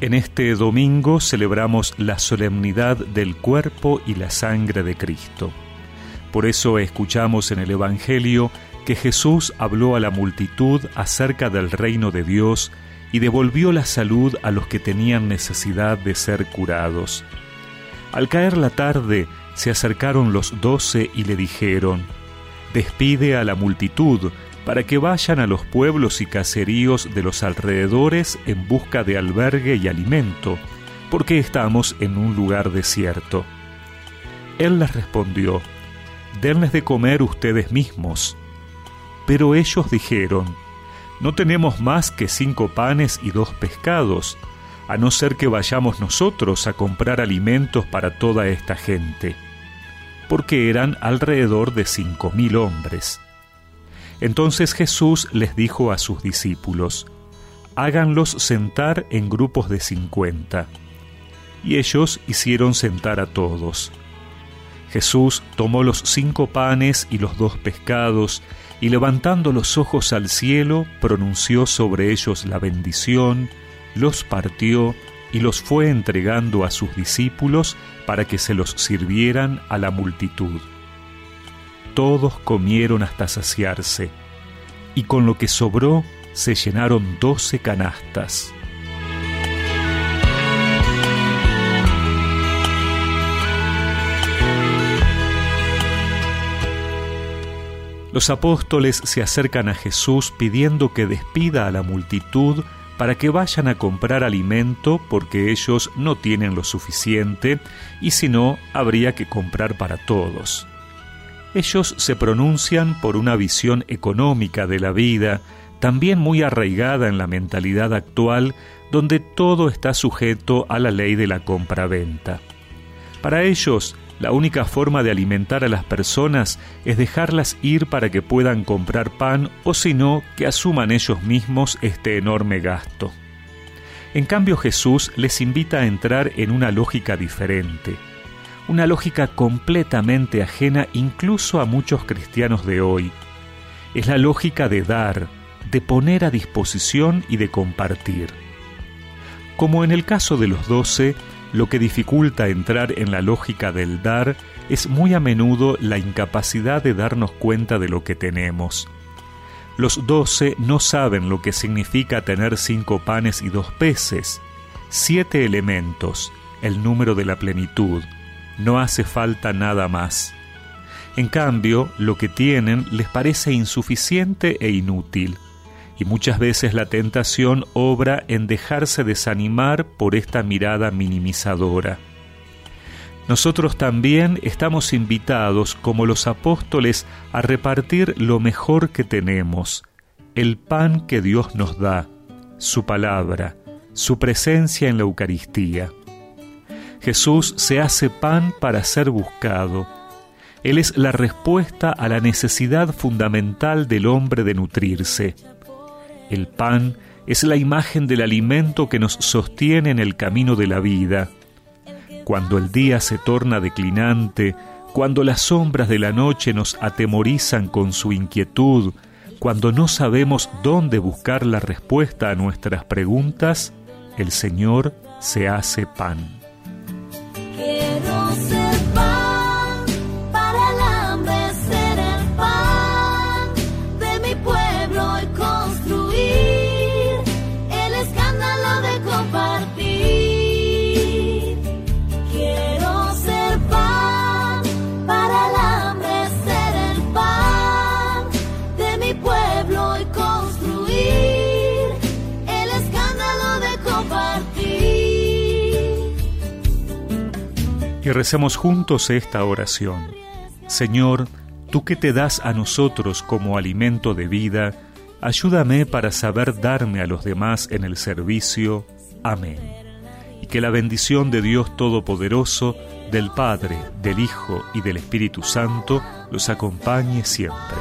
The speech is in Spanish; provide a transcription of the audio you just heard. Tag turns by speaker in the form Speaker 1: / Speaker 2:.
Speaker 1: En este domingo celebramos la solemnidad del cuerpo y la sangre de Cristo. Por eso escuchamos en el Evangelio que Jesús habló a la multitud acerca del reino de Dios y devolvió la salud a los que tenían necesidad de ser curados. Al caer la tarde, se acercaron los doce y le dijeron, Despide a la multitud, para que vayan a los pueblos y caseríos de los alrededores en busca de albergue y alimento, porque estamos en un lugar desierto. Él les respondió, Denles de comer ustedes mismos. Pero ellos dijeron, No tenemos más que cinco panes y dos pescados, a no ser que vayamos nosotros a comprar alimentos para toda esta gente, porque eran alrededor de cinco mil hombres. Entonces Jesús les dijo a sus discípulos, háganlos sentar en grupos de cincuenta. Y ellos hicieron sentar a todos. Jesús tomó los cinco panes y los dos pescados, y levantando los ojos al cielo, pronunció sobre ellos la bendición, los partió y los fue entregando a sus discípulos para que se los sirvieran a la multitud todos comieron hasta saciarse, y con lo que sobró se llenaron doce canastas. Los apóstoles se acercan a Jesús pidiendo que despida a la multitud para que vayan a comprar alimento porque ellos no tienen lo suficiente y si no, habría que comprar para todos. Ellos se pronuncian por una visión económica de la vida, también muy arraigada en la mentalidad actual, donde todo está sujeto a la ley de la compra-venta. Para ellos, la única forma de alimentar a las personas es dejarlas ir para que puedan comprar pan o si no, que asuman ellos mismos este enorme gasto. En cambio Jesús les invita a entrar en una lógica diferente una lógica completamente ajena incluso a muchos cristianos de hoy. Es la lógica de dar, de poner a disposición y de compartir. Como en el caso de los doce, lo que dificulta entrar en la lógica del dar es muy a menudo la incapacidad de darnos cuenta de lo que tenemos. Los doce no saben lo que significa tener cinco panes y dos peces, siete elementos, el número de la plenitud, no hace falta nada más. En cambio, lo que tienen les parece insuficiente e inútil, y muchas veces la tentación obra en dejarse desanimar por esta mirada minimizadora. Nosotros también estamos invitados, como los apóstoles, a repartir lo mejor que tenemos, el pan que Dios nos da, su palabra, su presencia en la Eucaristía. Jesús se hace pan para ser buscado. Él es la respuesta a la necesidad fundamental del hombre de nutrirse. El pan es la imagen del alimento que nos sostiene en el camino de la vida. Cuando el día se torna declinante, cuando las sombras de la noche nos atemorizan con su inquietud, cuando no sabemos dónde buscar la respuesta a nuestras preguntas, el Señor se hace pan. Y recemos juntos esta oración. Señor, tú que te das a nosotros como alimento de vida, ayúdame para saber darme a los demás en el servicio. Amén. Y que la bendición de Dios Todopoderoso, del Padre, del Hijo y del Espíritu Santo los acompañe siempre.